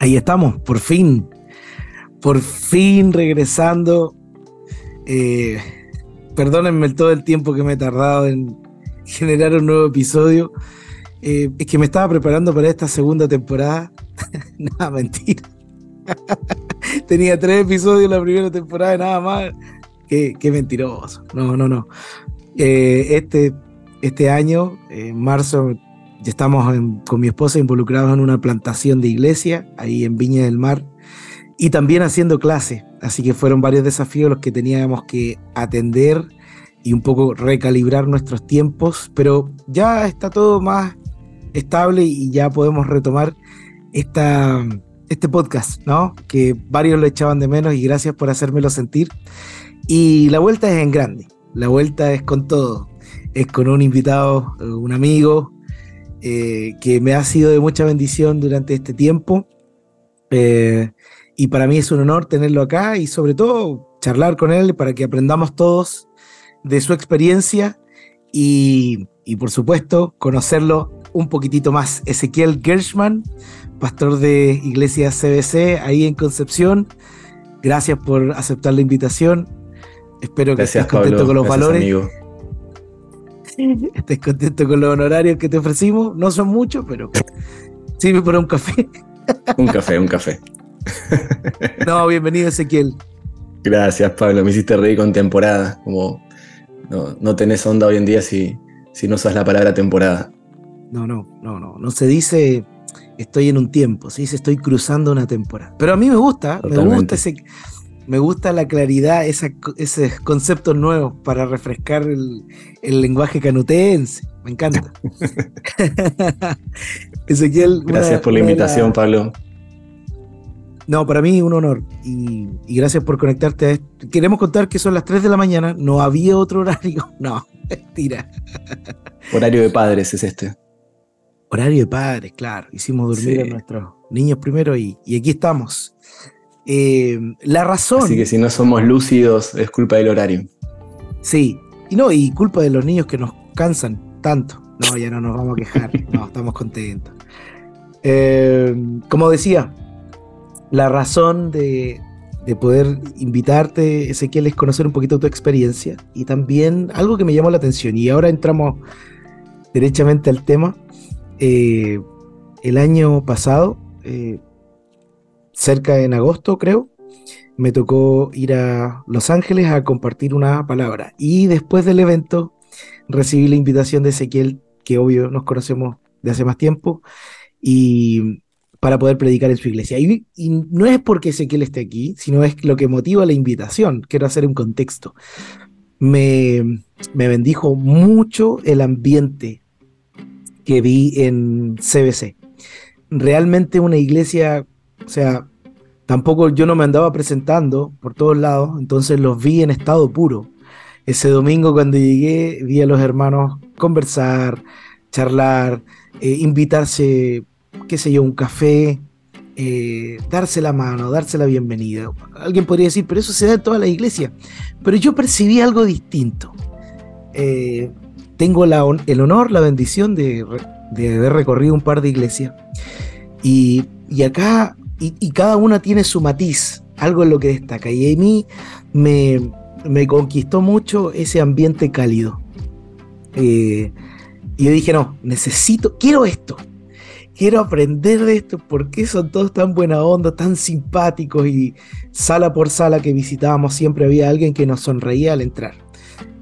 Ahí estamos, por fin. Por fin regresando. Eh, perdónenme todo el tiempo que me he tardado en generar un nuevo episodio. Eh, es que me estaba preparando para esta segunda temporada. nada, mentira. Tenía tres episodios la primera temporada y nada más. Qué, mentiroso. No, no, no. Eh, este, este año, en marzo, ya estamos con mi esposa involucrados en una plantación de iglesia ahí en Viña del Mar y también haciendo clase. Así que fueron varios desafíos los que teníamos que atender y un poco recalibrar nuestros tiempos, pero ya está todo más estable y ya podemos retomar esta, este podcast, ¿no? Que varios lo echaban de menos y gracias por hacérmelo sentir. Y la vuelta es en grande, la vuelta es con todo, es con un invitado, un amigo, eh, que me ha sido de mucha bendición durante este tiempo. Eh, y para mí es un honor tenerlo acá y sobre todo charlar con él para que aprendamos todos de su experiencia y, y por supuesto conocerlo un poquitito más. Ezequiel Gershman, pastor de Iglesia CBC ahí en Concepción. Gracias por aceptar la invitación. Espero que estés contento con los valores. estés contento con los honorarios que te ofrecimos. No son muchos, pero sirve por un café. un café, un café. no, bienvenido Ezequiel. Gracias, Pablo. Me hiciste reír con temporada. Como no, tenés onda hoy en día si, si no usas la palabra temporada. No, no, no, no. No se dice estoy en un tiempo, se dice estoy cruzando una temporada. Pero a mí me gusta, me gusta ese me gusta la claridad, esa, esos conceptos nuevos para refrescar el, lenguaje canutense. Me encanta. Ezequiel. Gracias por la invitación, Pablo. No, para mí un honor y, gracias por conectarte a esto. Queremos contar que son las 3 de la mañana, no había otro horario. No, mentira. Horario de padres es este. Horario de padres, claro. Hicimos dormir a nuestros niños primero y, y aquí estamos. Eh, la razón. Así que si no somos lúcidos, es culpa del horario. Sí, y no, y culpa de los niños que nos cansan tanto. No, ya no nos vamos a quejar, no, estamos contentos. Eh, como decía, la razón de, de poder invitarte, Ezequiel, es conocer un poquito tu experiencia y también algo que me llamó la atención. Y ahora entramos derechamente al tema. Eh, el año pasado, cerca en agosto, creo, me tocó ir a Los Ángeles a compartir una palabra. Y después del evento recibí la invitación de Ezequiel, que obvio nos conocemos de hace más tiempo, y para poder predicar en su iglesia. Y, no es porque Ezequiel esté aquí, sino es lo que motiva la invitación. Quiero hacer un contexto. Me, me bendijo mucho el ambiente que vi en CBC. Realmente una iglesia, o sea, Tampoco yo no me andaba presentando por todos lados, entonces los vi en estado puro. Ese domingo cuando llegué vi a los hermanos conversar, charlar, eh, invitarse, qué sé yo, un café, eh, darse la mano, darse la bienvenida. Alguien podría decir, pero eso se da en toda la iglesia. Pero yo percibí algo distinto. Eh, tengo el honor, la bendición de, haber recorrido un par de iglesias. Y, y acá y, cada una tiene su matiz, algo en lo que destaca. Y a mí me, conquistó mucho ese ambiente cálido. Eh, y yo dije, no, necesito, quiero esto. Quiero aprender de esto, porque son todos tan buena onda, tan simpáticos y sala por sala que visitábamos siempre había alguien que nos sonreía al entrar.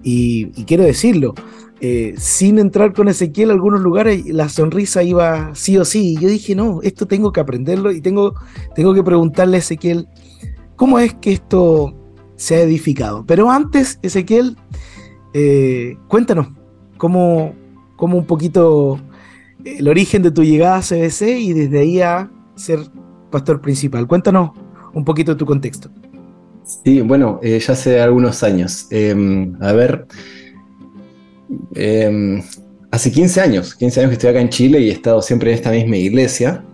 y quiero decirlo, eh, sin entrar con Ezequiel a algunos lugares, la sonrisa iba sí o sí. Y yo dije, no, esto tengo que aprenderlo y tengo, tengo que preguntarle a Ezequiel, ¿cómo es que esto se ha edificado? Pero antes, Ezequiel, eh, cuéntanos, ¿cómo, ¿cómo, un poquito el origen de tu llegada a CBC y desde ahí a ser pastor principal? Cuéntanos un poquito tu contexto. Sí, bueno, eh, ya hace algunos años. Em, a ver, Em, hace 15 años, 15 años que estoy acá en Chile y he estado siempre en esta misma iglesia.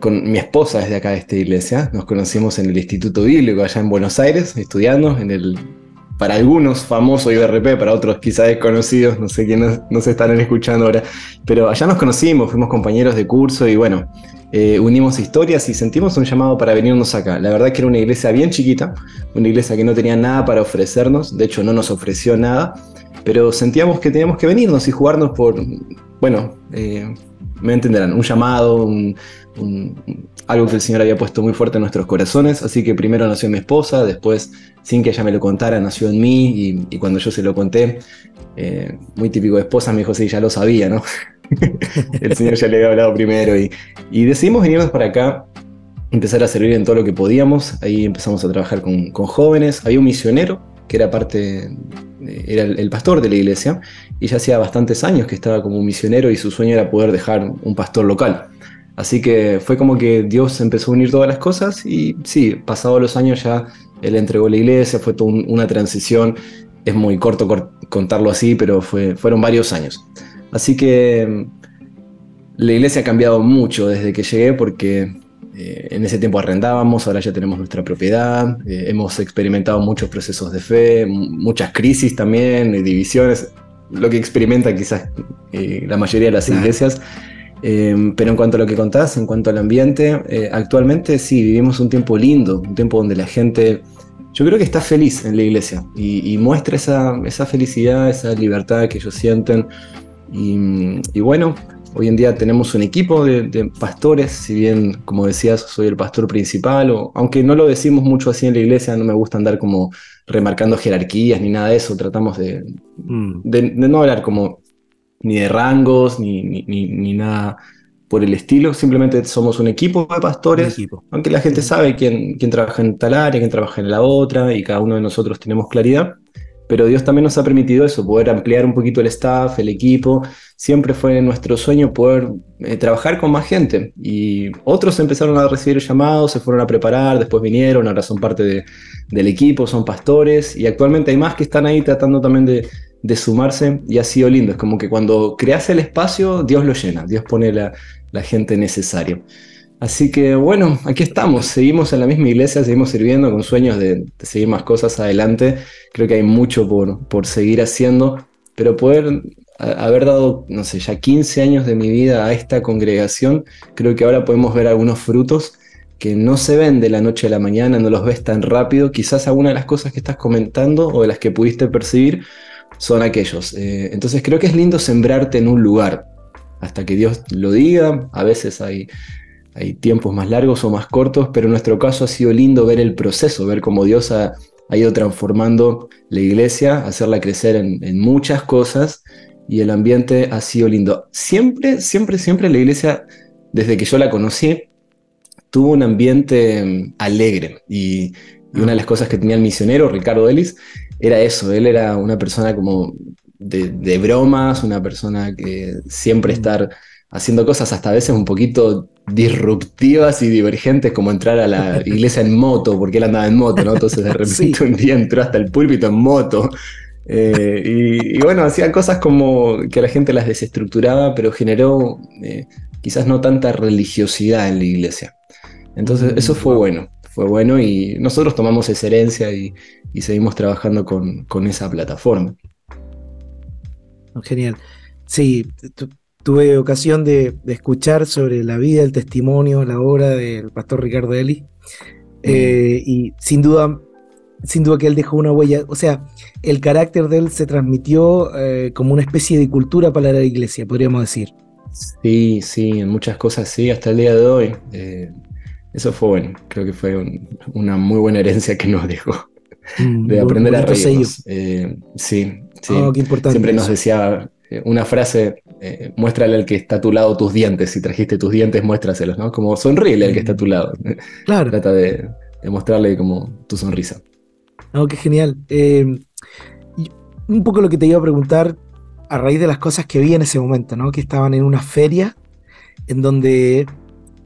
Con mi esposa desde acá de esta iglesia. Nos conocimos en el Instituto Bíblico allá en Buenos Aires, estudiando en el, para algunos famoso IBRP, para otros quizás desconocidos, no sé quiénes nos estarán escuchando ahora. Pero allá nos conocimos, fuimos compañeros de curso y bueno, eh, unimos historias y sentimos un llamado para venirnos acá. La verdad que era una iglesia bien chiquita, una iglesia que no tenía nada para ofrecernos, de hecho no nos ofreció nada, pero sentíamos que teníamos que venirnos y jugarnos por, bueno, eh, me entenderán, un llamado, algo que el Señor había puesto muy fuerte en nuestros corazones, así que primero nació mi esposa, después, sin que ella me lo contara, nació en mí y, cuando yo se lo conté, eh, muy típico de esposa, me dijo, sí, ya lo sabía, ¿no? el Señor ya le había hablado primero y, decidimos venirnos para acá, empezar a servir en todo lo que podíamos. Ahí empezamos a trabajar con, jóvenes. Había un misionero que era parte, era el, pastor de la iglesia y ya hacía bastantes años que estaba como misionero y su sueño era poder dejar un pastor local. Así que fue como que Dios empezó a unir todas las cosas y sí, pasados los años ya él entregó la iglesia, fue toda una transición. Es muy corto contarlo así, pero fue, fueron varios años. Así que mm, la iglesia ha cambiado mucho desde que llegué porque eh, en ese tiempo arrendábamos, ahora ya tenemos nuestra propiedad, eh, hemos experimentado muchos procesos de fe, muchas crisis también, divisiones, lo que experimenta quizás eh, la mayoría de las iglesias. pero en cuanto a lo que contás, en cuanto al ambiente, actualmente sí, vivimos un tiempo lindo, un tiempo donde la gente, yo creo que está feliz en la iglesia y, muestra esa, esa, felicidad, esa libertad que ellos sienten. Y, bueno, hoy en día tenemos un equipo de, pastores, si bien, como decías, soy el pastor principal, o, aunque no lo decimos mucho así en la iglesia, no me gusta andar como remarcando jerarquías ni nada de eso, tratamos de, mm. no hablar como ni de rangos, ni, ni, nada por el estilo, simplemente somos un equipo de pastores, aunque la gente sabe quién, quién trabaja en tal área, quién trabaja en la otra, y cada uno de nosotros tenemos claridad pero Dios también nos ha permitido eso, poder ampliar un poquito el staff, el equipo. Siempre fue nuestro sueño poder eh, trabajar con más gente. Y otros empezaron a recibir llamados, se fueron a preparar, después vinieron, ahora son parte del equipo, son pastores. Y actualmente hay más que están ahí tratando también de, sumarse y ha sido lindo. Es como que cuando creas el espacio, Dios lo llena, Dios pone la, la gente necesaria. Así que bueno, aquí estamos, seguimos en la misma iglesia, seguimos sirviendo con sueños de, seguir más cosas adelante. Creo que hay mucho por, por seguir haciendo, pero poder haber dado, no sé, ya 15 años de mi vida a esta congregación, creo que ahora podemos ver algunos frutos que no se ven de la noche a la mañana, no los ves tan rápido. Quizás alguna de las cosas que estás comentando o de las que pudiste percibir son aquellos. Eh, entonces creo que es lindo sembrarte en un lugar hasta que Dios lo diga. A veces hay hay tiempos más largos o más cortos, pero en nuestro caso ha sido lindo ver el proceso, ver cómo Dios ha, ido transformando la iglesia, hacerla crecer en, muchas cosas y el ambiente ha sido lindo. Siempre, siempre, siempre la iglesia, desde que yo la conocí, tuvo un ambiente mm, alegre y, una de las cosas que tenía el misionero, Ricardo Ellis, era eso, él era una persona como de, de bromas, una persona que siempre mm. estar haciendo cosas hasta a veces un poquito disruptivas y divergentes, como entrar a la iglesia en moto, porque él andaba en moto, ¿no? Entonces de repente un día entró hasta el púlpito en moto. Eh, y, bueno, hacía cosas como que a la gente las desestructuraba, pero generó eh, quizás no tanta religiosidad en la iglesia. Entonces eso fue mm. bueno, fue bueno y nosotros tomamos esa herencia y, seguimos trabajando con, con esa plataforma. Genial. Sí, tuve ocasión de, escuchar sobre la vida, el testimonio, la obra del pastor Ricardo Eli. Eh, y sin duda, sin duda que él dejó una huella. O sea, el carácter de él se transmitió eh, como una especie de cultura para la iglesia, podríamos decir. Sí, sí, en muchas cosas sí, hasta el día de hoy. Eh, eso fue bueno, creo que fue una muy buena herencia que nos dejó. Mm, de aprender a reírnos. sí, sí. Oh, Siempre nos decía una frase, eh, muéstrale al que está a tu lado tus dientes. Si trajiste tus dientes, muéstraselos, ¿no? Como sonríele al que está a tu lado. Claro. Trata de, mostrarle como tu sonrisa. Oh, qué genial. Eh, un poco lo que te iba a preguntar a raíz de las cosas que vi en ese momento, ¿no? Que estaban en una feria en donde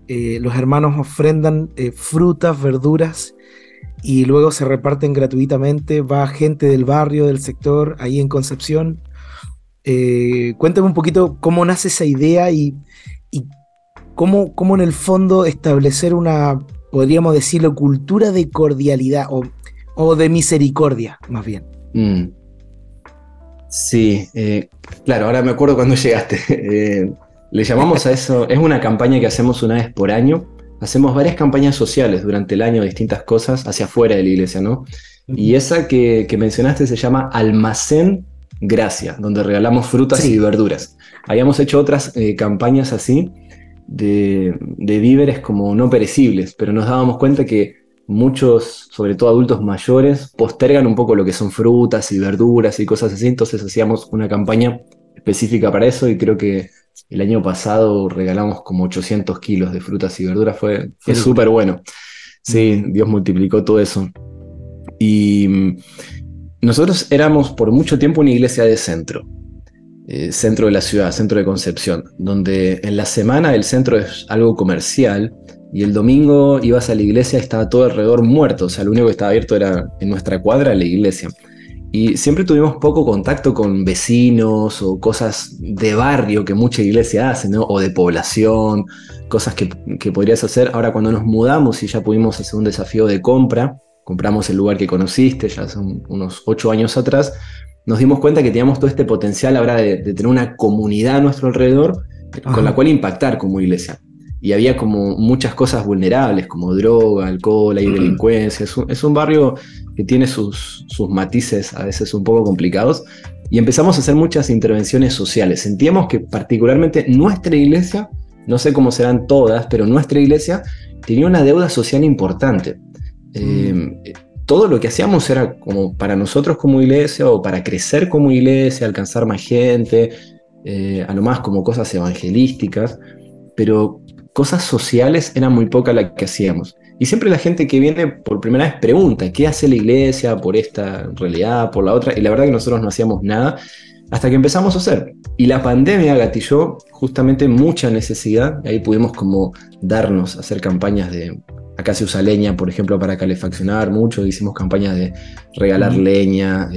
eh, los hermanos ofrendan frutas, verduras y luego se reparten gratuitamente. Va gente del barrio, del sector, ahí en Concepción eh, cuéntame un poquito cómo nace esa idea y, cómo, cómo, en el fondo establecer una, podríamos decirlo, cultura de cordialidad o, de misericordia, más bien. Mm. Sí, eh, claro, ahora me acuerdo cuando llegaste. Eh, Le llamamos a eso, es una campaña que hacemos una vez por año. Hacemos varias campañas sociales durante el año, distintas cosas hacia afuera de la iglesia, ¿no? Y esa que, mencionaste se llama Almacén Gracia, donde regalamos frutas y verduras. Habíamos hecho otras eh, campañas así de, de víveres como no perecibles, pero nos dábamos cuenta que muchos, sobre todo adultos mayores, postergan un poco lo que son frutas y verduras y cosas así, entonces hacíamos una campaña específica para eso y creo que el año pasado regalamos como 800 kilos de frutas y verduras, fue, súper bueno. Sí, Dios multiplicó todo eso. Y mm, nosotros éramos por mucho tiempo una iglesia de centro, eh, centro de la ciudad, centro de Concepción, donde en la semana el centro es algo comercial y el domingo ibas a la iglesia y estaba todo alrededor muerto, o sea, lo único que estaba abierto era en nuestra cuadra la iglesia. Y siempre tuvimos poco contacto con vecinos o cosas de barrio que mucha iglesia hace, ¿no? O de población, cosas que, podrías hacer. Ahora cuando nos mudamos y ya pudimos hacer un desafío de compra, compramos el lugar que conociste ya hace unos ocho años atrás, nos dimos cuenta que teníamos todo este potencial ahora de, tener una comunidad a nuestro alrededor con la cual impactar como iglesia. Y había como muchas cosas vulnerables, como droga, alcohol, y delincuencia. es un barrio que tiene sus, sus matices a veces un poco complicados, y empezamos a hacer muchas intervenciones sociales. Sentíamos que particularmente nuestra iglesia, no sé cómo serán todas, pero nuestra iglesia tenía una deuda social importante. Eh, todo lo que hacíamos era como para nosotros como iglesia o para crecer como iglesia, alcanzar más gente, eh, a lo más como cosas evangelísticas, pero cosas sociales eran muy pocas las que hacíamos. Y siempre la gente que viene por primera vez pregunta, ¿qué hace la iglesia por esta realidad, por la otra? Y la verdad que nosotros no hacíamos nada hasta que empezamos a hacer. Y la pandemia gatilló justamente mucha necesidad, ahí pudimos como darnos, hacer campañas de, acá se usa leña, por ejemplo, para calefaccionar mucho, hicimos campañas de regalar leña,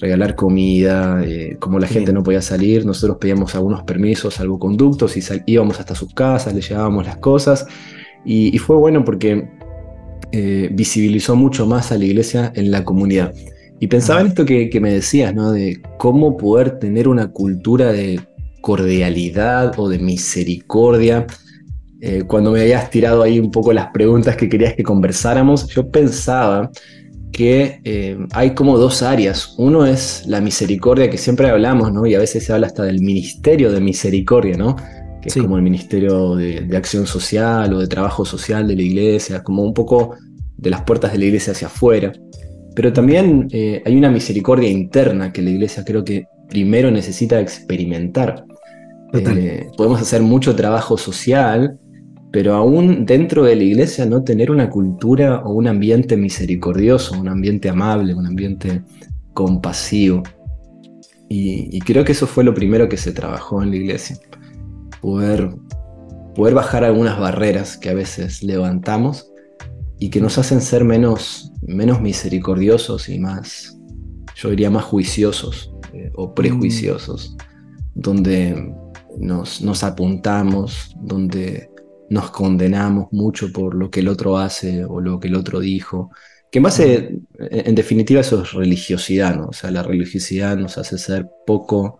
regalar comida, como la gente no podía salir, nosotros pedíamos algunos permisos, salvoconductos y íbamos hasta sus casas, le llevábamos las cosas. Y, fue bueno porque eh, visibilizó mucho más a la iglesia en la comunidad. Y pensaba en esto que, me decías, ¿no? De cómo poder tener una cultura de cordialidad o de misericordia. Eh, cuando me habías tirado ahí un poco las preguntas que querías que conversáramos, yo pensaba que eh, hay como dos áreas. Uno es la misericordia que siempre hablamos, ¿no? Y a veces se habla hasta del ministerio de misericordia, ¿no? es como el Ministerio de, Acción Social o de Trabajo Social de la Iglesia, como un poco de las puertas de la Iglesia hacia afuera. Pero también eh, hay una misericordia interna que la Iglesia creo que primero necesita experimentar. Eh, podemos hacer mucho trabajo social, pero aún dentro de la Iglesia no tener una cultura o un ambiente misericordioso, un ambiente amable, un ambiente compasivo. y creo que eso fue lo primero que se trabajó en la Iglesia poder, poder bajar algunas barreras que a veces levantamos y que nos hacen ser menos, menos misericordiosos y más, yo diría, más juiciosos eh, o prejuiciosos, donde nos, nos apuntamos, donde nos condenamos mucho por lo que el otro hace o lo que el otro dijo. Que en base, en definitiva, eso es religiosidad, ¿no? O sea, la religiosidad nos hace ser poco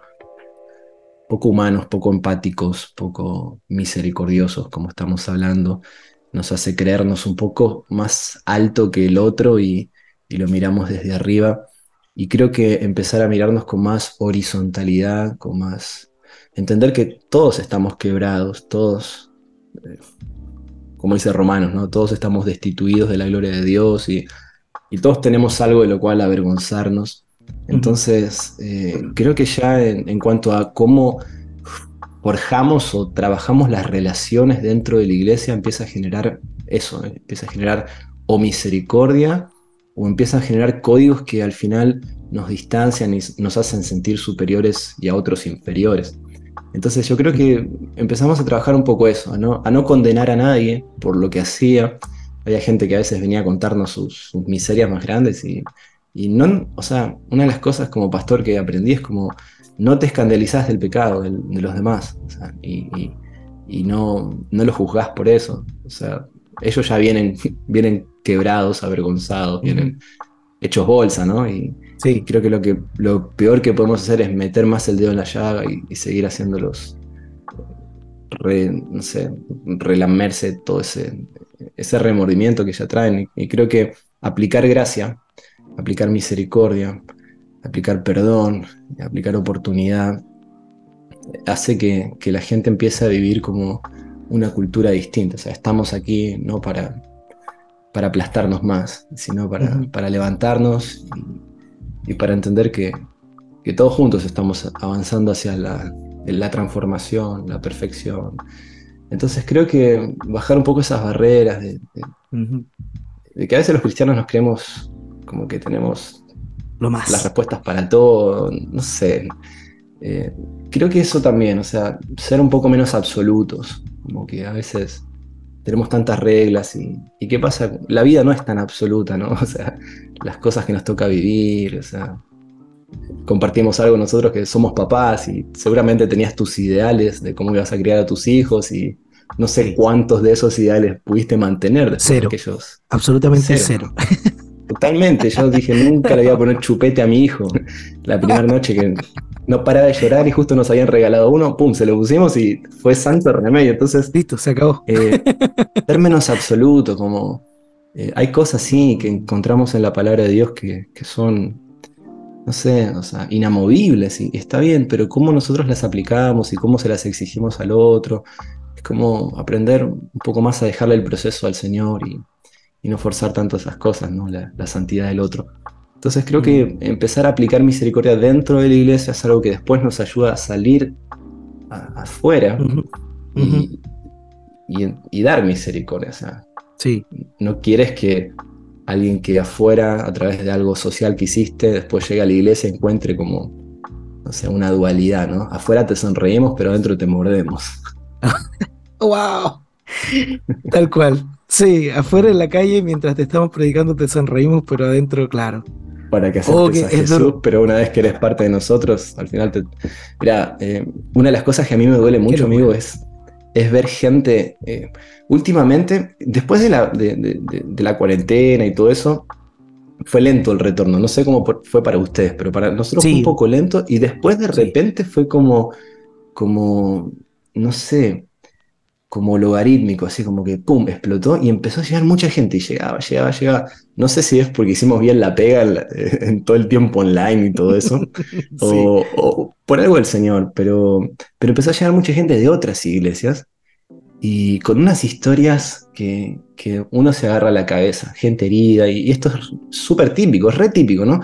poco humanos, poco empáticos, poco misericordiosos, como estamos hablando, nos hace creernos un poco más alto que el otro y, lo miramos desde arriba. Y creo que empezar a mirarnos con más horizontalidad, con más... Entender que todos estamos quebrados, todos, eh, como dice Romanos, ¿no? todos estamos destituidos de la gloria de Dios y, y todos tenemos algo de lo cual avergonzarnos. Entonces, eh, creo que ya en, cuanto a cómo forjamos o trabajamos las relaciones dentro de la iglesia, empieza a generar eso, eh, empieza a generar o misericordia o empieza a generar códigos que al final nos distancian y nos hacen sentir superiores y a otros inferiores. Entonces yo creo que empezamos a trabajar un poco eso, a no, a no condenar a nadie por lo que hacía. Había gente que a veces venía a contarnos sus miserias más grandes y, y no, o sea, una de las cosas como pastor que aprendí es como no te escandalizás del pecado de, los demás, y, no, no lo juzgás por eso. O sea, ellos ya vienen, vienen quebrados, avergonzados, vienen hechos bolsa, ¿no? Y sí. creo que lo, que lo peor que podemos hacer es meter más el dedo en la llaga y, seguir haciéndolos no sé, relamerse todo ese, ese remordimiento que ya traen. Y, creo que aplicar gracia, aplicar misericordia, aplicar perdón, aplicar oportunidad, hace que, la gente empiece a vivir como una cultura distinta. O sea, estamos aquí no para, para aplastarnos más, sino para, para levantarnos y, para entender que, todos juntos estamos avanzando hacia la, la transformación, la perfección. Entonces creo que bajar un poco esas barreras de, que a veces los cristianos nos creemos como que tenemos Lo más. las respuestas para todo, no sé. Eh, creo que eso también, o sea, ser un poco menos absolutos, como que a veces tenemos tantas reglas y, y qué pasa, la vida no es tan absoluta, ¿no? O sea, las cosas que nos toca vivir, o sea, compartimos algo nosotros que somos papás y seguramente tenías tus ideales de cómo ibas a criar a tus hijos y no sé cuántos de esos ideales pudiste mantener cero. Absolutamente cero. Totalmente. Yo dije, nunca le voy a poner chupete a mi hijo. La primera noche que no paraba de llorar y justo nos habían regalado uno, pum, se lo pusimos y fue santo remedio. Entonces. Listo, se acabó. Eh, términos absolutos, como. Eh, hay cosas sí que encontramos en la palabra de Dios que, que son no sé, o sea, inamovibles y está bien, pero cómo nosotros las aplicamos y cómo se las exigimos al otro, es como aprender un poco más a dejarle el proceso al Señor y, no forzar tanto esas cosas, ¿no? La, santidad del otro. Entonces creo que mm. empezar a aplicar misericordia dentro de la iglesia es algo que después nos ayuda a salir afuera Y, y, dar misericordia. O sea, sí. no quieres que alguien que afuera, a través de algo social que hiciste, después llega a la iglesia y encuentre como, no sé, una dualidad, ¿no? Afuera te sonreímos, pero adentro te mordemos. ¡Wow! Tal cual. Sí, afuera en la calle, mientras te estamos predicando, te sonreímos, pero adentro, claro. Para que aceptes a Jesús, pero una vez que eres parte de nosotros, al final te. Mira, eh, una de las cosas que a mí me duele mucho, amigo, es es ver gente, eh, últimamente, después de la, de, la, cuarentena y todo eso, fue lento el retorno. No sé cómo fue para ustedes, pero para nosotros fue un poco lento y después de repente fue como, como, no sé, como logarítmico, así como que pum, explotó y empezó a llegar mucha gente y llegaba, llegaba, llegaba. No sé si es porque hicimos bien la pega en, todo el tiempo online y todo eso, o, por algo del Señor, pero, pero empezó a llegar mucha gente de otras iglesias y con unas historias que, uno se agarra a la cabeza, gente herida, y, esto es súper típico, es re típico, ¿no?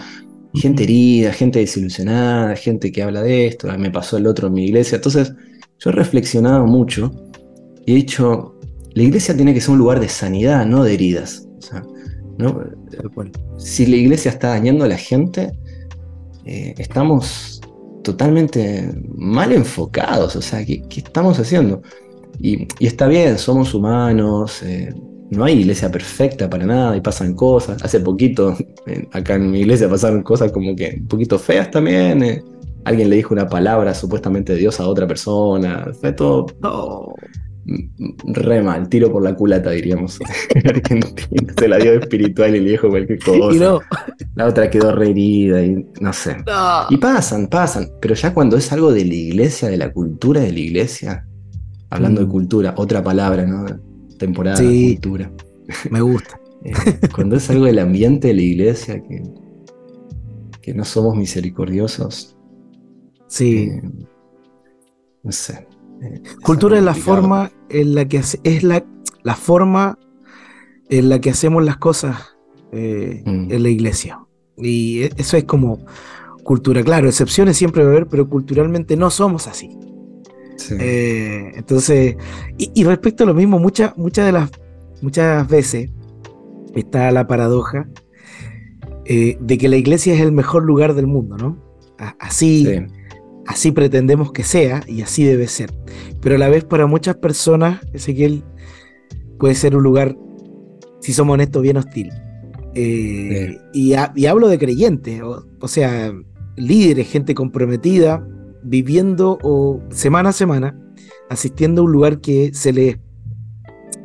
Gente herida, gente desilusionada, gente que habla de esto, me pasó el otro en mi iglesia. Entonces, yo he reflexionado mucho y he dicho, la iglesia tiene que ser un lugar de sanidad, no de heridas. Si la iglesia está dañando a la gente, eh, estamos totalmente mal enfocados. O sea, ¿qué, estamos haciendo? Y, está bien, somos humanos, eh, no hay iglesia perfecta para nada y pasan cosas. Hace poquito, acá en mi iglesia pasaron cosas como que un poquito feas también. Eh. Alguien le dijo una palabra supuestamente de Dios a otra persona. Fue todo. Re mal, tiro por la culata, diríamos. Se la dio espiritual y le dijo cualquier cosa. La otra quedó re herida y no sé. Y pasan, pasan. Pero ya cuando es algo de la iglesia, de la cultura de la iglesia, hablando de mm. cultura, otra palabra, ¿no? Temporada, de cultura. Me gusta. Eh, cuando es algo del ambiente de la iglesia, que, que no somos misericordiosos. Sí. Eh, no sé. Cultura es la forma en la que es la, la forma en la que hacemos las cosas eh, mm. en la iglesia. Y e, eso es como cultura. Claro, excepciones siempre va a haber, pero culturalmente no somos así. Eh, entonces, y, respecto a lo mismo, muchas muchas de las muchas veces está la paradoja eh, de que la iglesia es el mejor lugar del mundo, ¿no? Así, así pretendemos que sea y así debe ser. Pero a la vez para muchas personas, Ezequiel puede ser un lugar, si somos honestos, bien hostil. Eh, y, hablo de creyentes, o, sea, líderes, gente comprometida, viviendo o, semana a semana, asistiendo a un lugar que se les,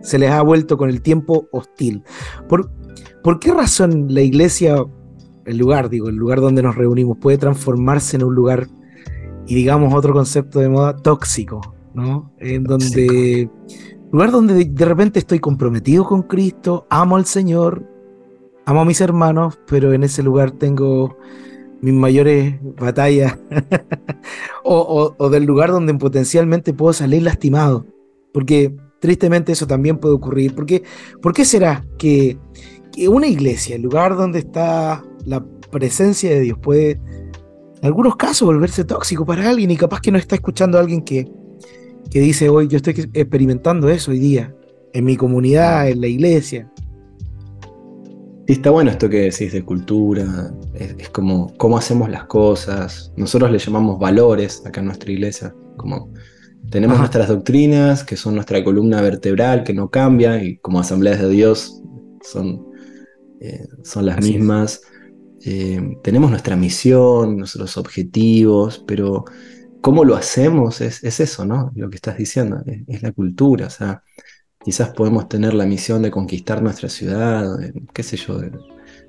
se les ha vuelto con el tiempo hostil. ¿Por, ¿Por qué razón la iglesia, el lugar, digo, el lugar donde nos reunimos, puede transformarse en un lugar y digamos otro concepto de moda, tóxico, ¿no? En donde, lugar donde de repente estoy comprometido con Cristo, amo al Señor, amo a mis hermanos, pero en ese lugar tengo mis mayores batallas o, del lugar donde potencialmente puedo salir lastimado. Porque tristemente eso también puede ocurrir. Porque, ¿Por qué será que, que una iglesia, el lugar donde está la presencia de Dios, puede en algunos casos volverse tóxico para alguien y capaz que no está escuchando a alguien que, que dice hoy, yo estoy experimentando eso hoy día, en mi comunidad, en la iglesia. Sí, está bueno esto que decís de cultura, es, como cómo hacemos las cosas. Nosotros le llamamos valores acá en nuestra iglesia, como tenemos nuestras doctrinas, que son nuestra columna vertebral, que no cambia, y como asambleas de Dios son, eh, son las mismas. Eh, tenemos nuestra misión, nuestros objetivos, pero cómo lo hacemos es, eso, ¿no? Lo que estás diciendo, es, la cultura, o sea, Quizás podemos tener la misión de conquistar nuestra ciudad, qué sé yo,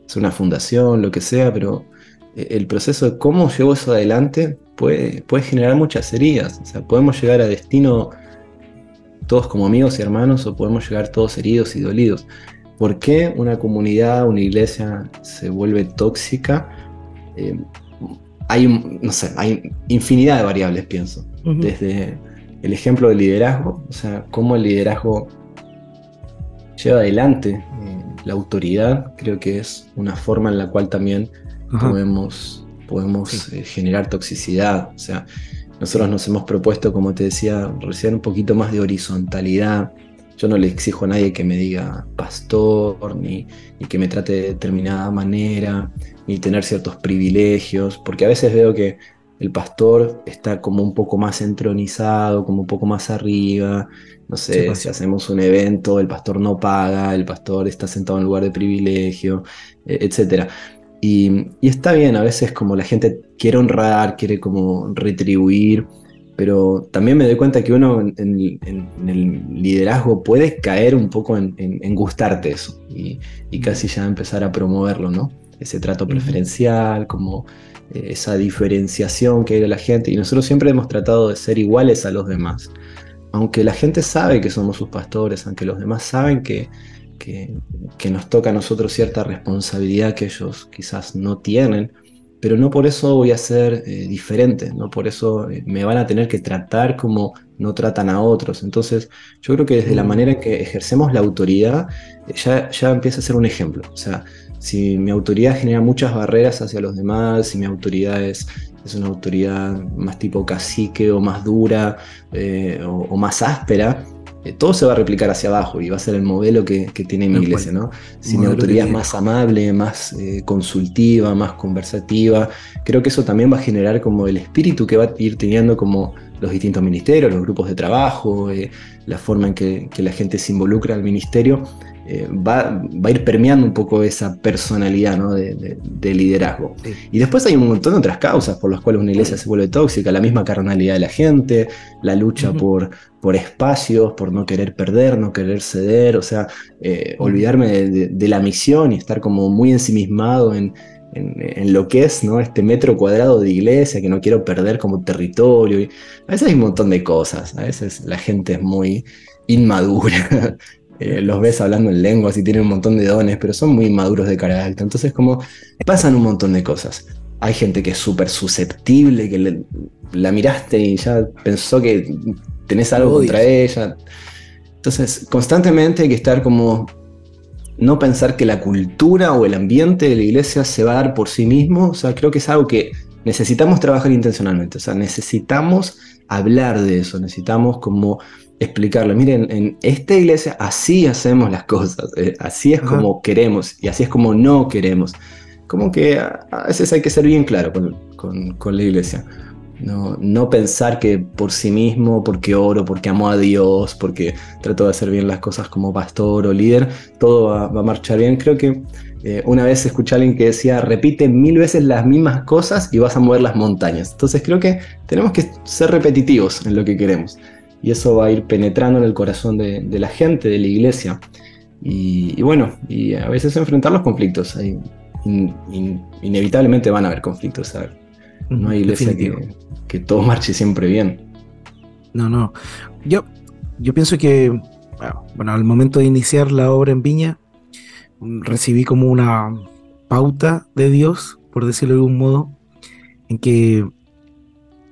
es una fundación, lo que sea, pero eh, el proceso de cómo llevo eso adelante puede, puede generar muchas heridas. O sea, podemos llegar a destino todos como amigos y hermanos o podemos llegar todos heridos y dolidos. ¿Por qué una comunidad, una iglesia se vuelve tóxica? Eh, hay, no sé, hay infinidad de variables, pienso. Desde el ejemplo del liderazgo, o sea, cómo el liderazgo lleva adelante eh, la autoridad, creo que es una forma en la cual también podemos, podemos eh, generar toxicidad. O sea, nosotros nos hemos propuesto, como te decía recién, un poquito más de horizontalidad. Yo no le exijo a nadie que me diga pastor, ni, ni que me trate de determinada manera, ni tener ciertos privilegios, porque a veces veo que el pastor está como un poco más entronizado, como un poco más arriba, no sé, pues. si hacemos un evento, el pastor no paga, el pastor está sentado en lugar de privilegio, e, etc. Y, está bien, a veces como la gente quiere honrar, quiere como retribuir, pero también me doy cuenta que uno en, el liderazgo puede caer un poco en, gustarte eso y, casi ya empezar a promoverlo, ¿no? Ese trato preferencial, como eh, esa diferenciación que hay de la gente. Y nosotros siempre hemos tratado de ser iguales a los demás aunque la gente sabe que somos sus pastores, aunque los demás saben que, que, nos toca a nosotros cierta responsabilidad que ellos quizás no tienen, pero no por eso voy a ser eh, diferente, no por eso eh, me van a tener que tratar como no tratan a otros. Entonces, yo creo que desde la mm. manera en que ejercemos la autoridad, eh, ya, ya empieza a ser un ejemplo. O sea, si mi autoridad genera muchas barreras hacia los demás, si mi autoridad es es una autoridad más tipo cacique o más dura eh, o, más áspera, eh, todo se va a replicar hacia abajo y va a ser el modelo que, tiene mi iglesia, ¿no? Si mi autoridad es más amable, más eh, consultiva, más conversativa, creo que eso también va a generar como el espíritu que va a ir teniendo como los distintos ministerios, los grupos de trabajo, la forma en que, que la gente se involucra al ministerio, eh, va, a ir permeando un poco esa personalidad de, liderazgo. Y después hay un montón de otras causas por las cuales una iglesia se vuelve tóxica, la misma carnalidad de la gente, la lucha por, por espacios, por no querer perder, no querer ceder, o sea, eh, olvidarme de, la misión y estar como muy ensimismado en, en, lo que es ¿no? este metro cuadrado de iglesia que no quiero perder como territorio. a veces hay un montón de cosas, a veces la gente es muy inmadura, Eh, los ves hablando en lenguas y tienen un montón de dones, pero son muy maduros de carácter. Entonces, como pasan un montón de cosas. Hay gente que es súper susceptible, que la miraste y ya pensó que tenés algo contra ella. Entonces, constantemente hay que estar como. No pensar que la cultura o el ambiente de la iglesia se va a dar por sí mismo. O sea, creo que es algo que necesitamos trabajar intencionalmente. O sea, necesitamos hablar de eso. Necesitamos como explicarlo. Miren, en esta iglesia así hacemos las cosas, eh, así es como queremos y así es como no queremos. Como que a, veces hay que ser bien claro con, la iglesia. No, no, pensar que por sí mismo, porque oro, porque amo a Dios, porque trato de hacer bien las cosas como pastor o líder, todo va, a marchar bien. Creo que eh, una vez escuché a alguien que decía, repite mil veces las mismas cosas y vas a mover las montañas. Entonces creo que tenemos que ser repetitivos en lo que queremos y eso va a ir penetrando en el corazón de, la gente, de la iglesia. Y, bueno, y a veces enfrentar los conflictos. inevitablemente van a haber conflictos. No hay iglesia que, todo marche siempre bien. No, no. Yo, yo pienso que, bueno, al momento de iniciar la obra en Viña, recibí como una pauta de Dios, por decirlo de algún modo, en que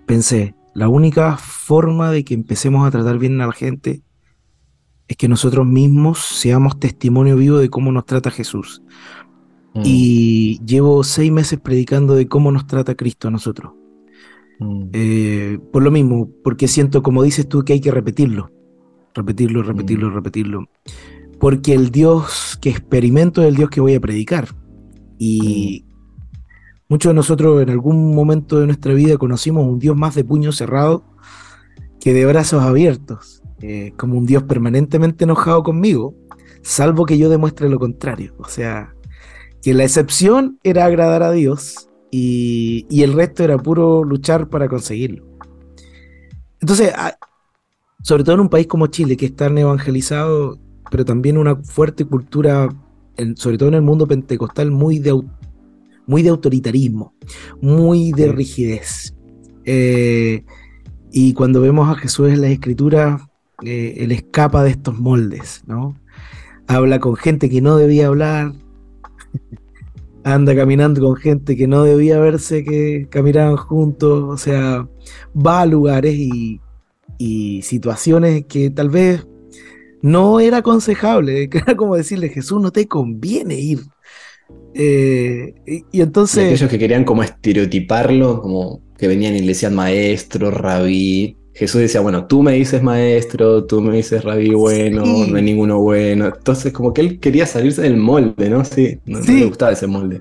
pensé, la única forma de que empecemos a tratar bien a la gente es que nosotros mismos seamos testimonio vivo de cómo nos trata Jesús. Mm. Y llevo seis meses predicando de cómo nos trata Cristo a nosotros. Mm. Eh, por lo mismo, porque siento, como dices tú, que hay que repetirlo. Repetirlo, repetirlo, mm. repetirlo. Porque el Dios que experimento es el Dios que voy a predicar. Y muchos de nosotros en algún momento de nuestra vida conocimos un Dios más de puño cerrado que de brazos abiertos, eh, como un Dios permanentemente enojado conmigo, salvo que yo demuestre lo contrario. O sea, que la excepción era agradar a Dios y, el resto era puro luchar para conseguirlo. Entonces, sobre todo en un país como Chile, que es tan evangelizado, pero también una fuerte cultura, sobre todo en el mundo pentecostal, muy de, muy de autoritarismo, muy de rigidez. Eh, y cuando vemos a Jesús en las escrituras, eh, él escapa de estos moldes, ¿no? Habla con gente que no debía hablar, anda caminando con gente que no debía verse que caminaban juntos, o sea, va a lugares y, situaciones que tal vez no era aconsejable, que era como decirle, Jesús, no te conviene ir. Eh, y, entonces... aquellos que querían como estereotiparlo, como que venían y le decían maestro, rabí, Jesús decía, bueno, tú me dices maestro, tú me dices rabí bueno, no hay ninguno bueno. Entonces, como que él quería salirse del molde, ¿no? Sí, no, le gustaba ese molde.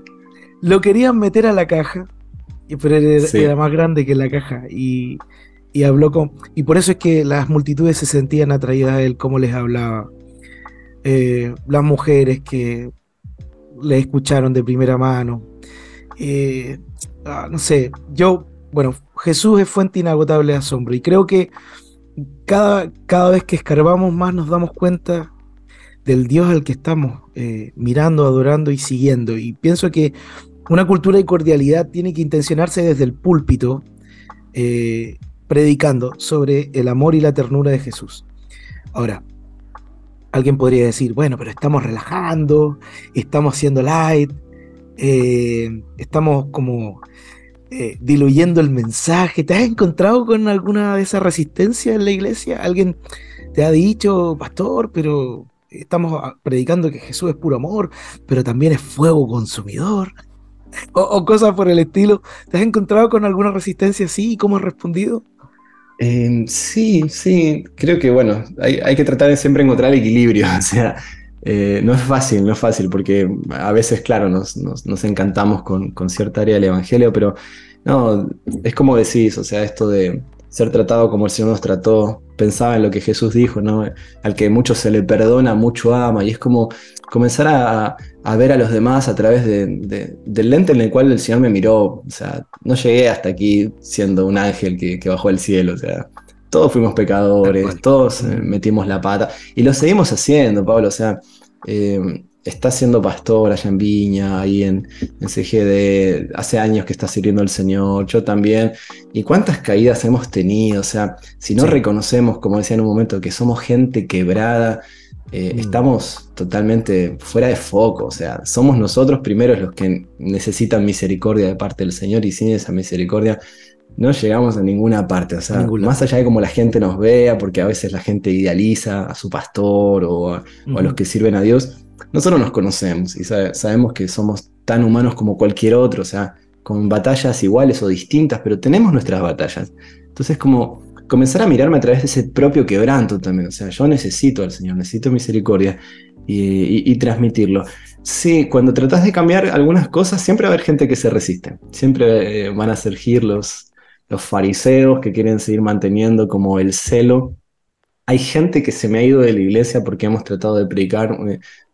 Lo querían meter a la caja, pero era, más grande que la caja. Y, habló con. Y por eso es que las multitudes se sentían atraídas a él, como les hablaba. Eh, las mujeres que le escucharon de primera mano. Eh, ah, no sé, yo bueno, Jesús es fuente inagotable de asombro y creo que cada, cada vez que escarbamos más nos damos cuenta del Dios al que estamos eh, mirando, adorando y siguiendo. Y pienso que una cultura de cordialidad tiene que intencionarse desde el púlpito, eh, predicando sobre el amor y la ternura de Jesús. Ahora, alguien podría decir, bueno, pero estamos relajando, estamos siendo light, eh, estamos como eh, diluyendo el mensaje. ¿Te has encontrado con alguna de esas resistencias en la iglesia? ¿Alguien te ha dicho, pastor, pero estamos predicando que Jesús es puro amor, pero también es fuego consumidor? O, cosas por el estilo. ¿Te has encontrado con alguna resistencia así y cómo has respondido? Em, sí, sí, creo que bueno, hay, que tratar de siempre encontrar el equilibrio, o sea, eh, no es fácil, no es fácil, porque a veces, claro, nos, encantamos con, cierta área del Evangelio, pero no, es como decís, o sea, esto de ser tratado como el Señor nos trató, pensaba en lo que Jesús dijo, ¿no? Al que mucho se le perdona, mucho ama, y es como comenzar a, ver a los demás a través del lente en el cual el Señor me miró, o sea, no llegué hasta aquí siendo un ángel que, que bajó del cielo, o sea, todos fuimos pecadores, todos eh, metimos la pata. Y lo seguimos haciendo, Pablo. O sea, eh, está siendo pastor allá en Viña, ahí en, CGD, hace años que está sirviendo al Señor, yo también. ¿Y cuántas caídas hemos tenido? O sea, si no reconocemos, como decía en un momento, que somos gente quebrada, eh, mm. estamos totalmente fuera de foco. O sea, somos nosotros primeros los que necesitan misericordia de parte del Señor y sin esa misericordia no llegamos a ninguna parte. O sea, más allá de cómo la gente nos vea, porque a veces la gente idealiza a su pastor o a, los que sirven a Dios, nosotros nos conocemos y sabemos que somos tan humanos como cualquier otro, o sea, con batallas iguales o distintas, pero tenemos nuestras batallas. Entonces, como comenzar a mirarme a través de ese propio quebranto también, o sea, yo necesito al Señor, necesito misericordia y, transmitirlo. Sí, cuando tratas de cambiar algunas cosas, siempre va a haber gente que se resiste, siempre eh, van a surgir los, los fariseos que quieren seguir manteniendo como el celo. Hay gente que se me ha ido de la iglesia porque hemos tratado de predicar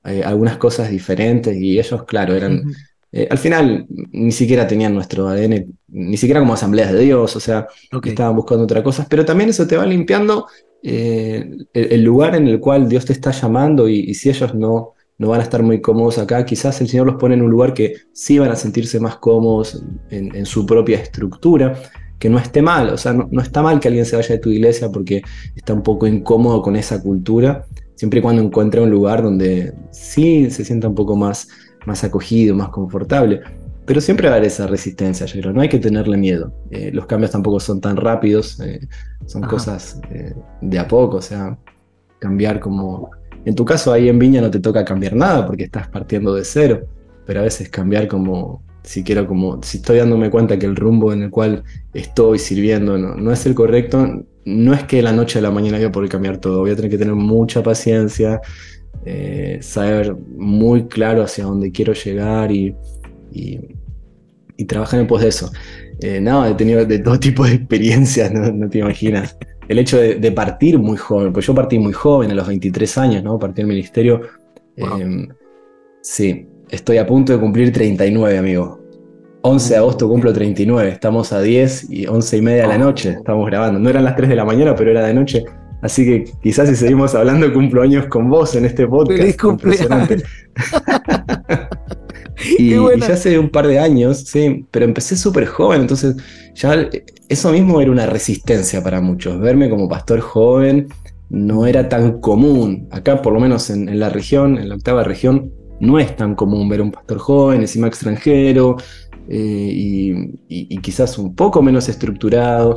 eh, eh, algunas cosas diferentes y ellos, claro, eran... Eh, al final ni siquiera tenían nuestro ADN, ni siquiera como asambleas de Dios, o sea, estaban buscando otras cosas, pero también eso te va limpiando el, lugar en el cual Dios te está llamando y, si ellos no, no van a estar muy cómodos acá, quizás el Señor los pone en un lugar que sí van a sentirse más cómodos en, en su propia estructura que no esté mal, o sea, no, no, está mal que alguien se vaya de tu iglesia porque está un poco incómodo con esa cultura, siempre y cuando encuentre un lugar donde sí se sienta un poco más, más acogido, más confortable. Pero siempre va a haber esa resistencia, yo creo, no hay que tenerle miedo. Eh, los cambios tampoco son tan rápidos, eh, son cosas eh, de a poco, o sea, cambiar como... En tu caso ahí en Viña no te toca cambiar nada porque estás partiendo de cero, pero a veces cambiar como si quiero como, si estoy dándome cuenta que el rumbo en el cual estoy sirviendo no, es el correcto, no es que de la noche a la mañana voy a poder cambiar todo, voy a tener que tener mucha paciencia, eh, saber muy claro hacia dónde quiero llegar y, y, trabajar en pos de eso. Eh, no, he tenido de todo tipo de experiencias, no, te imaginas. El hecho de, partir muy joven, pues yo partí muy joven, a los 23 años, ¿no? Partí el ministerio. Em, sí, Estoy a punto de cumplir 39, amigo. 11 de agosto cumplo 39. Estamos a 10 y 11 y media de la noche. Estamos grabando. No eran las 3 de la mañana, pero era de noche. Así que quizás si seguimos hablando, cumplo años con vos en este podcast. Feliz cumpleaños. y, y, ya hace un par de años, sí, pero empecé súper joven, entonces ya eso mismo era una resistencia para muchos. Verme como pastor joven no era tan común. Acá, por lo menos en, en la región, en la octava región, no es tan común ver un pastor joven, encima extranjero, eh, y, quizás un poco menos estructurado.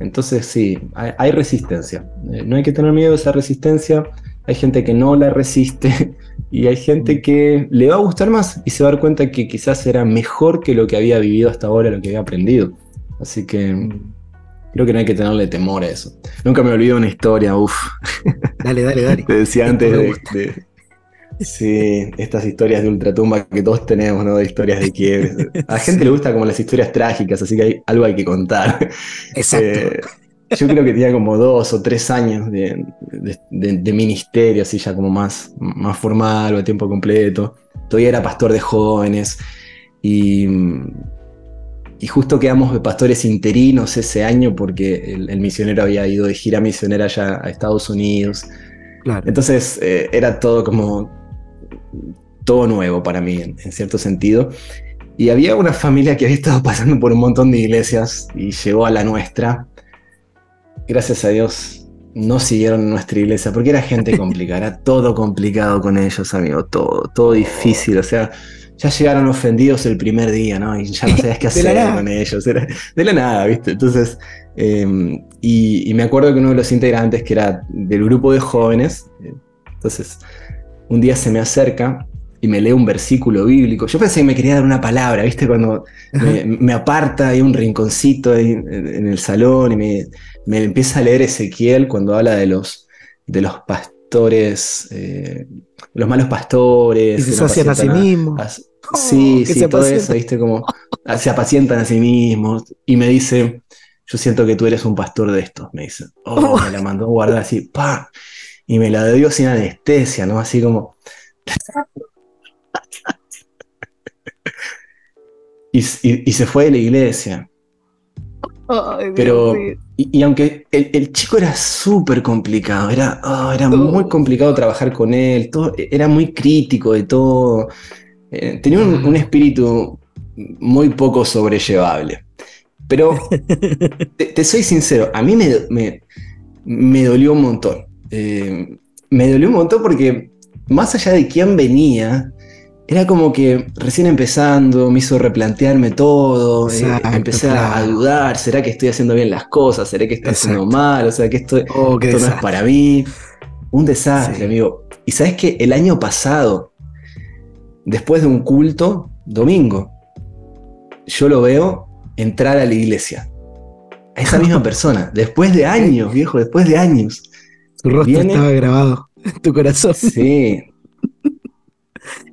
Entonces sí, hay, resistencia. Eh, no hay que tener miedo a esa resistencia. Hay gente que no la resiste y hay gente que le va a gustar más y se va a dar cuenta que quizás era mejor que lo que había vivido hasta ahora, lo que había aprendido. Así que creo que no hay que tenerle temor a eso. Nunca me olvido una historia, uff. Dale, dale, dale. Te decía antes de, Sí, estas historias de ultratumba que todos tenemos, ¿no? De historias de quiebres. A la gente le gusta como las historias trágicas, así que hay algo hay que contar. Exacto. Eh, yo creo que tenía como dos o tres años de, ministerio, así ya como más, más formal o a tiempo completo. Todavía era pastor de jóvenes y, y justo quedamos de pastores interinos ese año porque el, misionero había ido de gira misionera allá a Estados Unidos. Claro. Entonces eh, era todo como todo nuevo para mí, en, cierto sentido. Y había una familia que había estado pasando por un montón de iglesias y llegó a la nuestra. Gracias a Dios no siguieron nuestra iglesia, porque era gente complicada, era todo complicado con ellos, amigo, todo, todo difícil, o sea, ya llegaron ofendidos el primer día, ¿no? Y ya no sabías qué hacer con ellos, era de la nada, ¿viste? Entonces, em, y, y, me acuerdo que uno de los integrantes, que era del grupo de jóvenes, eh, entonces un día se me acerca y me lee un versículo bíblico. Yo pensé que me quería dar una palabra, ¿viste? Cuando me, aparta, hay un rinconcito ahí en, el salón y me, empieza a leer Ezequiel cuando habla de los, de los pastores, eh, los malos pastores. Y se sacian a sí mismos. sí, sí, todo eso, ¿viste? Como se apacientan a sí mismos. Y me dice, yo siento que tú eres un pastor de estos, me dice. Oh, me la mandó a guardar así, ¡pa! Y me la dio sin anestesia, ¿no? Así como... y, se fue de la iglesia. Pero, y, aunque el, chico era súper complicado, era, oh, era muy complicado trabajar con él, todo, era muy crítico de todo, eh, tenía un, espíritu muy poco sobrellevable. Pero te, soy sincero, a mí me, me dolió un montón. Eh, me dolió un montón porque más allá de quién venía, era como que recién empezando, me hizo replantearme todo, eh, empecé a dudar, ¿será que estoy haciendo bien las cosas? ¿Será que estoy haciendo mal? O sea, que esto, oh, no es para mí. Un desastre, amigo. Y sabes que el año pasado, después de un culto, domingo, yo lo veo entrar a la iglesia. A esa misma persona, después de años, viejo, después de años. Tu rostro estaba grabado en tu corazón. Sí.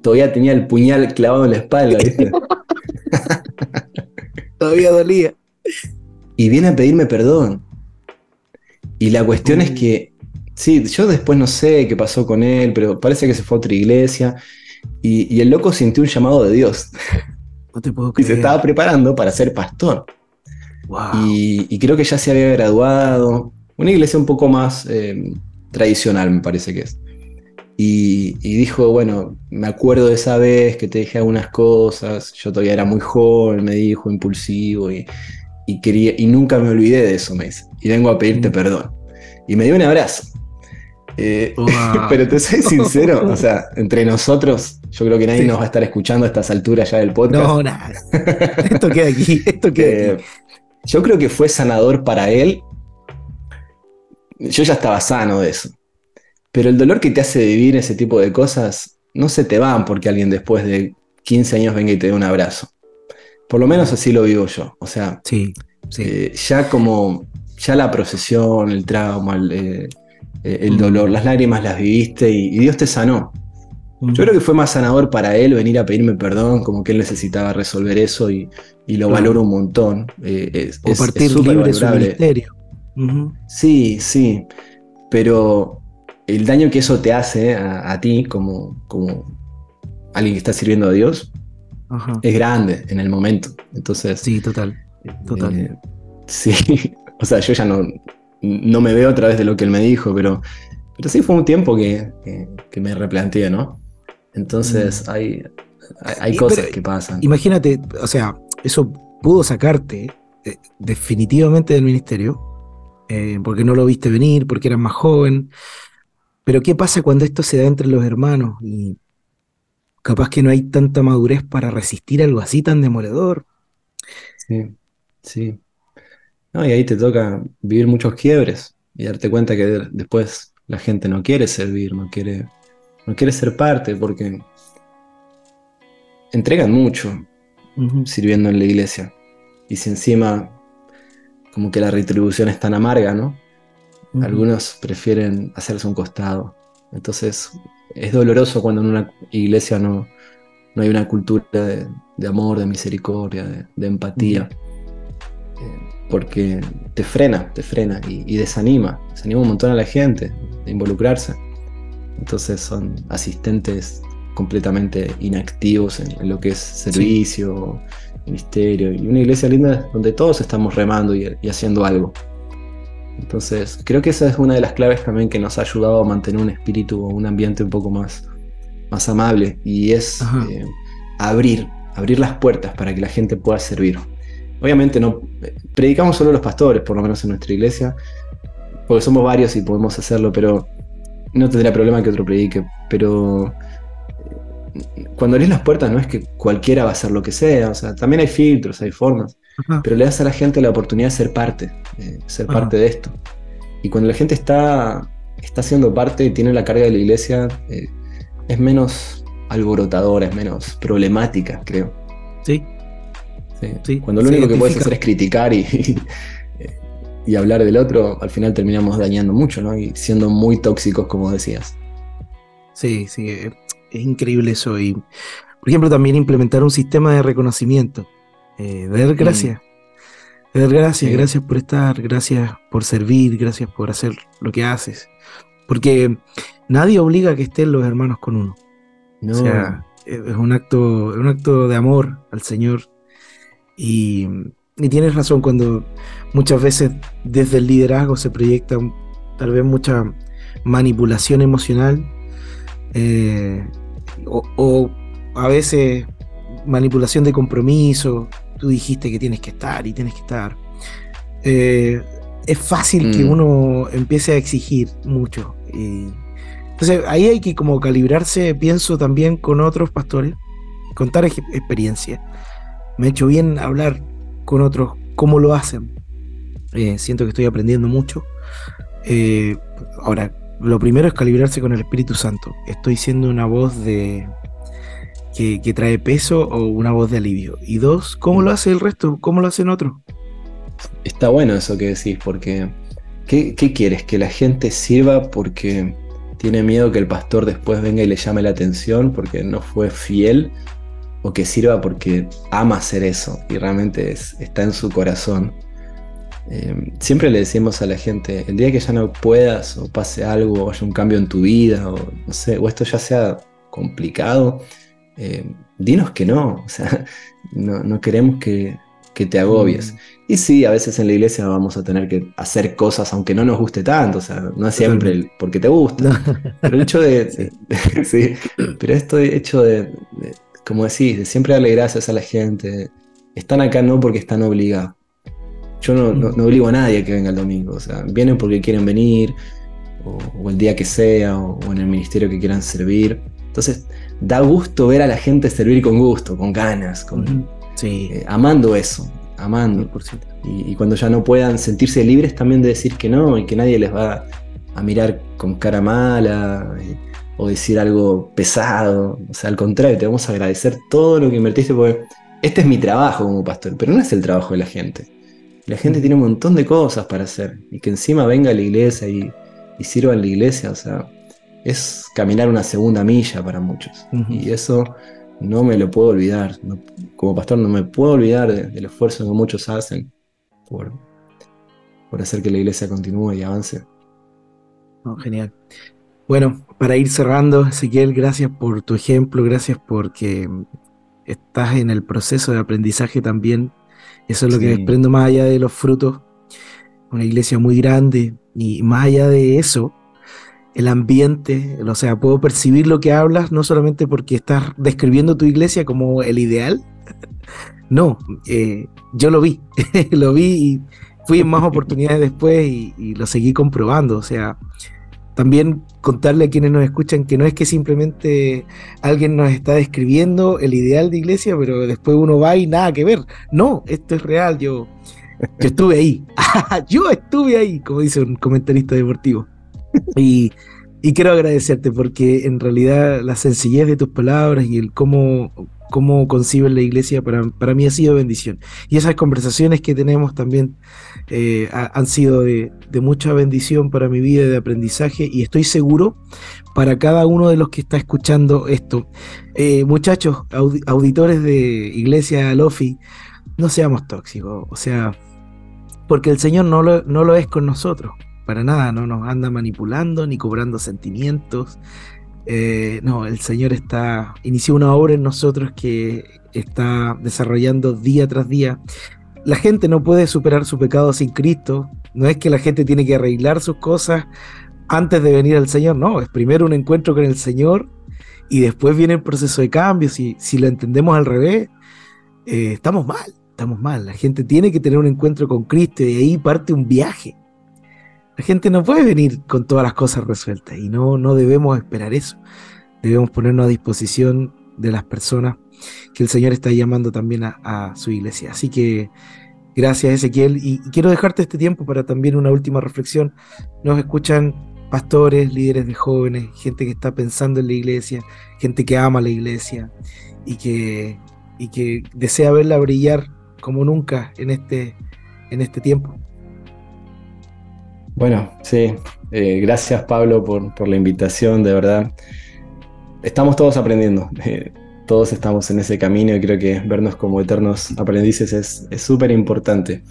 Todavía tenía el puñal clavado en la espalda, ¿viste? Todavía dolía. Y viene a pedirme perdón. Y la cuestión es que, sí, yo después no sé qué pasó con él, pero parece que se fue a otra iglesia. Y, el loco sintió un llamado de Dios. No te puedo creer. Y se estaba preparando para ser pastor. Y, creo que ya se había graduado. Una iglesia un poco más eh, tradicional, me parece que es. Y, dijo, bueno, me acuerdo de esa vez que te dije algunas cosas, yo todavía era muy joven, me dijo, impulsivo, y, y, quería, y nunca me olvidé de eso, me dice. Y vengo a pedirte perdón. Y me dio un abrazo. Eh, pero te soy sincero, o sea, entre nosotros, yo creo que nadie nos va a estar escuchando a estas alturas ya del podcast. No, nada. Esto queda aquí, esto queda Eh, Yo creo que fue sanador para él. Yo ya estaba sano de eso. Pero el dolor que te hace vivir ese tipo de cosas no se te van porque alguien después de 15 años venga y te dé un abrazo. Por lo menos así lo vivo yo. O sea, Sí, sí. eh, ya como ya la procesión, el trauma, el, eh, el dolor, las lágrimas las viviste y, y Dios te sanó. Yo creo que fue más sanador para él venir a pedirme perdón, como que él necesitaba resolver eso y, y lo Claro. valoro un montón. Eh, es, o es- partir libre su. Sí, sí, pero el daño que eso te hace a, a ti como, como alguien que está sirviendo a Dios Ajá. es grande en el momento. Entonces, Sí, total. total. eh, sí, o sea, yo ya no, no me veo a través de lo que él me dijo, pero, pero sí fue un tiempo que, que- que me replanteé, ¿no? Entonces hay, hay, hay Sí, cosas que pasan. Imagínate, o sea, eso pudo sacarte eh, definitivamente del ministerio, eh, porque no lo viste venir, porque eras más joven. Pero ¿qué pasa cuando esto se da entre los hermanos y capaz que no hay tanta madurez para resistir algo así tan demoledor? Sí, sí. No, y ahí te toca vivir muchos quiebres y darte cuenta que de- después la gente no quiere servir, no quiere, no quiere ser parte porque entregan mucho sirviendo en la iglesia. Y si encima como que la retribución es tan amarga, ¿no? Algunos prefieren hacerse un costado. Entonces es doloroso cuando en una iglesia no, no hay una cultura de, de amor, de misericordia, de, de empatía. Eh, porque te frena, te frena y, y desanima. Desanima un montón a la gente de involucrarse. Entonces son asistentes completamente inactivos en, en lo que es servicio, ministerio. Y una iglesia linda donde todos estamos remando y, y haciendo algo. Entonces, creo que esa es una de las claves también que nos ha ayudado a mantener un espíritu o un ambiente un poco más, más amable. Y es eh, abrir, abrir las puertas para que la gente pueda servir. Obviamente no eh, predicamos solo los pastores, por lo menos en nuestra iglesia, porque somos varios y podemos hacerlo, pero no tendría problema que otro predique. Pero cuando abrís las puertas no es que cualquiera va a hacer lo que sea, o sea, también hay filtros, hay formas Ajá. pero le das a la gente la oportunidad de ser parte, de ser Ajá. parte de esto. Y cuando la gente está, está siendo parte y tiene la carga de la iglesia, eh, es menos alborotadora, es menos problemática, creo. Sí, Sí. Sí, Cuando lo se único que puedes hacer es criticar y, y hablar del otro, al final terminamos dañando mucho, ¿no? Y siendo muy tóxicos, como decías. sí, sí. Es increíble eso. Y, por ejemplo, también implementar un sistema de reconocimiento. eh, de dar gracias. De dar gracias, Sí. gracias por estar, gracias por servir, gracias por hacer lo que haces. Porque nadie obliga a que estén los hermanos con uno. No, O sea, es un acto, es un acto de amor al Señor. Y, y tienes razón cuando muchas veces desde el liderazgo se proyecta tal vez mucha manipulación emocional eh, o, o a veces manipulación de compromiso. Tú dijiste que tienes que estar y tienes que estar. Eh, es fácil que Mm. uno empiece a exigir mucho. y- entonces ahí hay que como calibrarse, pienso también con otros pastores, contar ex- experiencia. Me ha hecho bien hablar con otros cómo lo hacen. Eh, siento que estoy aprendiendo mucho. Eh, ahora, lo primero es calibrarse con el Espíritu Santo. Estoy siendo una voz de que, trae peso o una voz de alivio. Y dos, ¿cómo lo hace el resto? ¿Cómo lo hacen otros? Está bueno eso que decís, porque ¿qué, qué quieres? ¿Que la gente sirva porque tiene miedo que el pastor después venga y le llame la atención porque no fue fiel? ¿O que sirva porque ama hacer eso y realmente es- está en su corazón? Eh, siempre le decimos a la gente, el día que ya no puedas o pase algo o haya un cambio en tu vida o no sé, o esto ya sea complicado, eh, dinos que no, o sea, no, no queremos que, que te agobies. Y sí, a veces en la iglesia vamos a tener que hacer cosas aunque no nos guste tanto, o sea, no es siempre porque te gusta. Pero el hecho de, Sí. de- sí, pero esto de hecho de, de- como decís, de siempre darle gracias a la gente. Están acá no porque están obligados. Yo no, no, obligo a nadie a que venga el domingo. O sea, vienen porque quieren venir, o, el día que sea, o, en el ministerio que quieran servir. Entonces, da gusto ver a la gente servir con gusto, con ganas, con, eh, amando eso, amando. Y, y, cuando ya no puedan sentirse libres también de decir que no y que nadie les va a mirar con cara mala eh, o decir algo pesado. O sea, al contrario, te vamos a agradecer todo lo que invertiste porque este es mi trabajo como pastor, pero no es el trabajo de la gente. La gente tiene un montón de cosas para hacer y que encima venga a la iglesia y, sirva en la iglesia, o sea, es caminar una segunda milla para muchos. Y eso no me lo puedo olvidar. como pastor no me puedo olvidar del esfuerzo que muchos hacen por, por hacer que la iglesia continúe y avance. genial. Bueno, para ir cerrando, Ezequiel, gracias por tu ejemplo, gracias porque estás en el proceso de aprendizaje también. Eso es lo que desprendo más allá de los frutos. Una iglesia muy grande y más allá de eso, el ambiente, o sea, puedo percibir lo que hablas, no solamente porque estás describiendo tu iglesia como el ideal, no, eh, yo lo vi, lo vi y fui en más oportunidades después y, y, lo seguí comprobando, o sea, también contarle a quienes nos escuchan que no es que simplemente alguien nos está describiendo el ideal de iglesia, pero después uno va y nada que ver. No, esto es real, yo, yo estuve ahí. yo estuve ahí, como dice un comentarista deportivo. Y, y quiero agradecerte porque en realidad la sencillez de tus palabras y el cómo cómo conciben la iglesia, para, mí ha sido bendición. Y esas conversaciones que tenemos también eh, han sido de, mucha bendición para mi vida de aprendizaje y estoy seguro para cada uno de los que está escuchando esto. Eh, muchachos, auditores de Iglesia Lofi, no seamos tóxicos, o sea, porque el Señor no lo, no lo es con nosotros. Para nada, no nos anda manipulando ni cobrando sentimientos, eh, no, el Señor está, inició una obra en nosotros que está desarrollando día tras día. La gente no puede superar su pecado sin Cristo. No es que la gente tiene que arreglar sus cosas antes de venir al Señor. No, es primero un encuentro con el Señor y después viene el proceso de cambio. Si, si lo entendemos al revés, eh, estamos mal, estamos mal. La gente tiene que tener un encuentro con Cristo y de ahí parte un viaje. La gente no puede venir con todas las cosas resueltas y no, no debemos esperar eso. Debemos ponernos a disposición de las personas que el Señor está llamando también a, su iglesia. Así que gracias Ezequiel y, quiero dejarte este tiempo para también una última reflexión. Nos escuchan pastores, líderes de jóvenes, gente que está pensando en la iglesia, gente que ama la iglesia y que, y que desea verla brillar como nunca en este, en este tiempo. Bueno, sí, eh, gracias Pablo por, la invitación, de verdad. Estamos todos aprendiendo, eh, todos estamos en ese camino y creo que vernos como eternos aprendices es súper importante.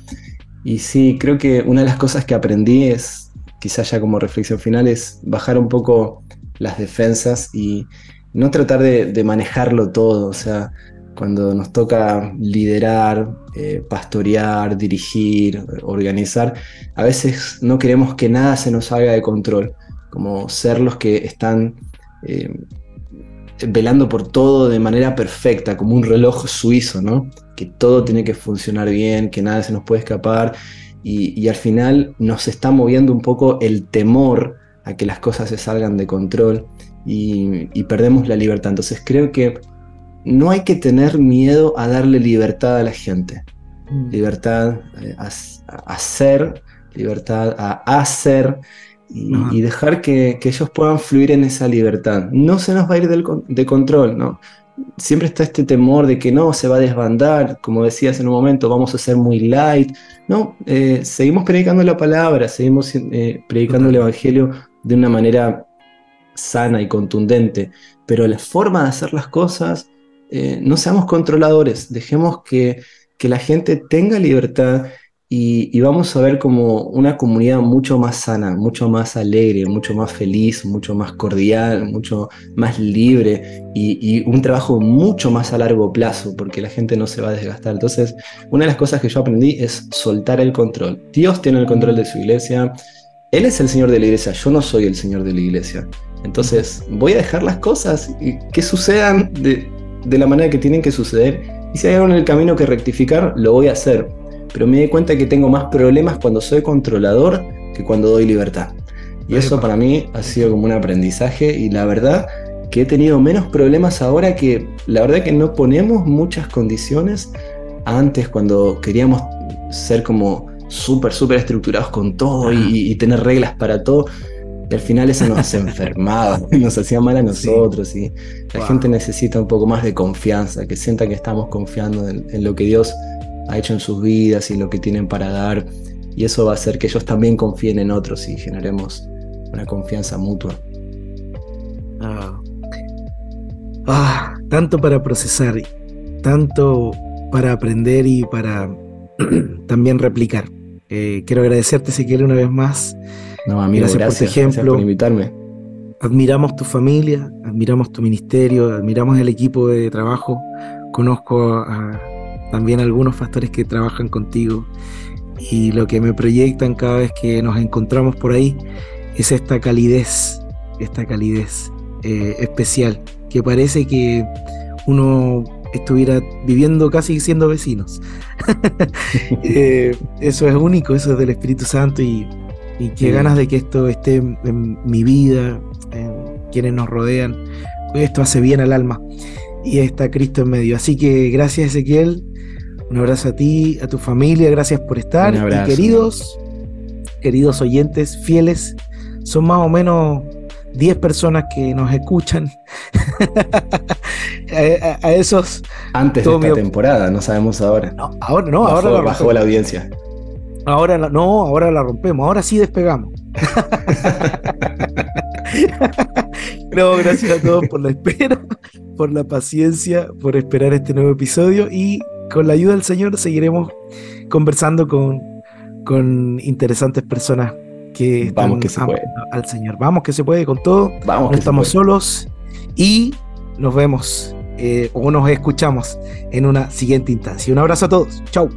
Y sí, creo que una de las cosas que aprendí es, quizás ya como reflexión final, es bajar un poco las defensas y no tratar de, de manejarlo todo, o sea, cuando nos toca liderar, eh, pastorear, dirigir, organizar, a veces no queremos que nada se nos haga de control, como ser los que están eh, velando por todo de manera perfecta, como un reloj suizo, ¿no? Que todo tiene que funcionar bien, que nada se nos puede escapar, y, al final nos está moviendo un poco el temor a que las cosas se salgan de control y perdemos la libertad. Entonces creo que no hay que tener miedo a darle libertad a la gente. Mm. Libertad eh, a, hacer, libertad a hacer y, dejar que, ellos puedan fluir en esa libertad. No se nos va a ir de control, ¿no? Siempre está este temor de que no, se va a desbandar, como decías en un momento, vamos a ser muy light. No, eh, seguimos predicando la palabra, seguimos eh, predicando el Evangelio de una manera sana y contundente, pero la forma de hacer las cosas eh, no seamos controladores, dejemos que, la gente tenga libertad y, vamos a ver como una comunidad mucho más sana, mucho más alegre, mucho más feliz, mucho más cordial, mucho más libre y, un trabajo mucho más a largo plazo porque la gente no se va a desgastar. Entonces, una de las cosas que yo aprendí es soltar el control. Dios tiene el control de su iglesia. Él es el Señor de la iglesia, yo no soy el Señor de la iglesia. Entonces voy a dejar las cosas que sucedan de, de la manera que tienen que suceder. Y si hay algo en el camino que rectificar, lo voy a hacer. pero me di cuenta que tengo más problemas cuando soy controlador que cuando doy libertad. Y eso para mí ha sido como un aprendizaje y la verdad que he tenido menos problemas ahora que la verdad que no ponemos muchas condiciones antes cuando queríamos ser como súper, súper estructurados con todo y, tener reglas para todo. Y al final eso nos enfermaba, nos hacía mal a nosotros. Y la gente necesita un poco más de confianza, que sienta que estamos confiando en, lo que Dios ha hecho en sus vidas y lo que tienen para dar. Y eso va a hacer que ellos también confíen en otros y generemos una confianza mutua. Ah, ah tanto para procesar, tanto para aprender y para también replicar. Eh, quiero agradecerte, Ezequiel, una vez más. No, amigo, gracias, por tu ejemplo. por invitarme. Admiramos tu familia, admiramos tu ministerio, admiramos el equipo de trabajo. Conozco también algunos pastores que trabajan contigo y lo que me proyectan cada vez que nos encontramos por ahí es esta calidez, esta calidez eh, especial, que parece que uno estuviera viviendo casi siendo vecinos. Eh, eso es único, eso es del Espíritu Santo y, y qué ganas de que esto esté en, mi vida, en quienes nos rodean. Esto hace bien al alma y está Cristo en medio. Así que gracias Ezequiel, un abrazo a ti, a tu familia, gracias por estar. y queridos, queridos oyentes, fieles, son más o menos 10 personas que nos escuchan. a, esos. Antes de esta temporada, no sabemos ahora. No, ahora no, ahora la bajó la audiencia. Ahora no, ahora la rompemos, ahora sí despegamos. no, gracias a todos por la espera, por la paciencia, por esperar este nuevo episodio y con la ayuda del Señor seguiremos conversando con, con interesantes personas que Vamos que se puede. al Señor. Vamos que se puede con todo. Vamos no estamos solos y nos vemos eh, o nos escuchamos en una siguiente instancia. Un abrazo a todos. Chau.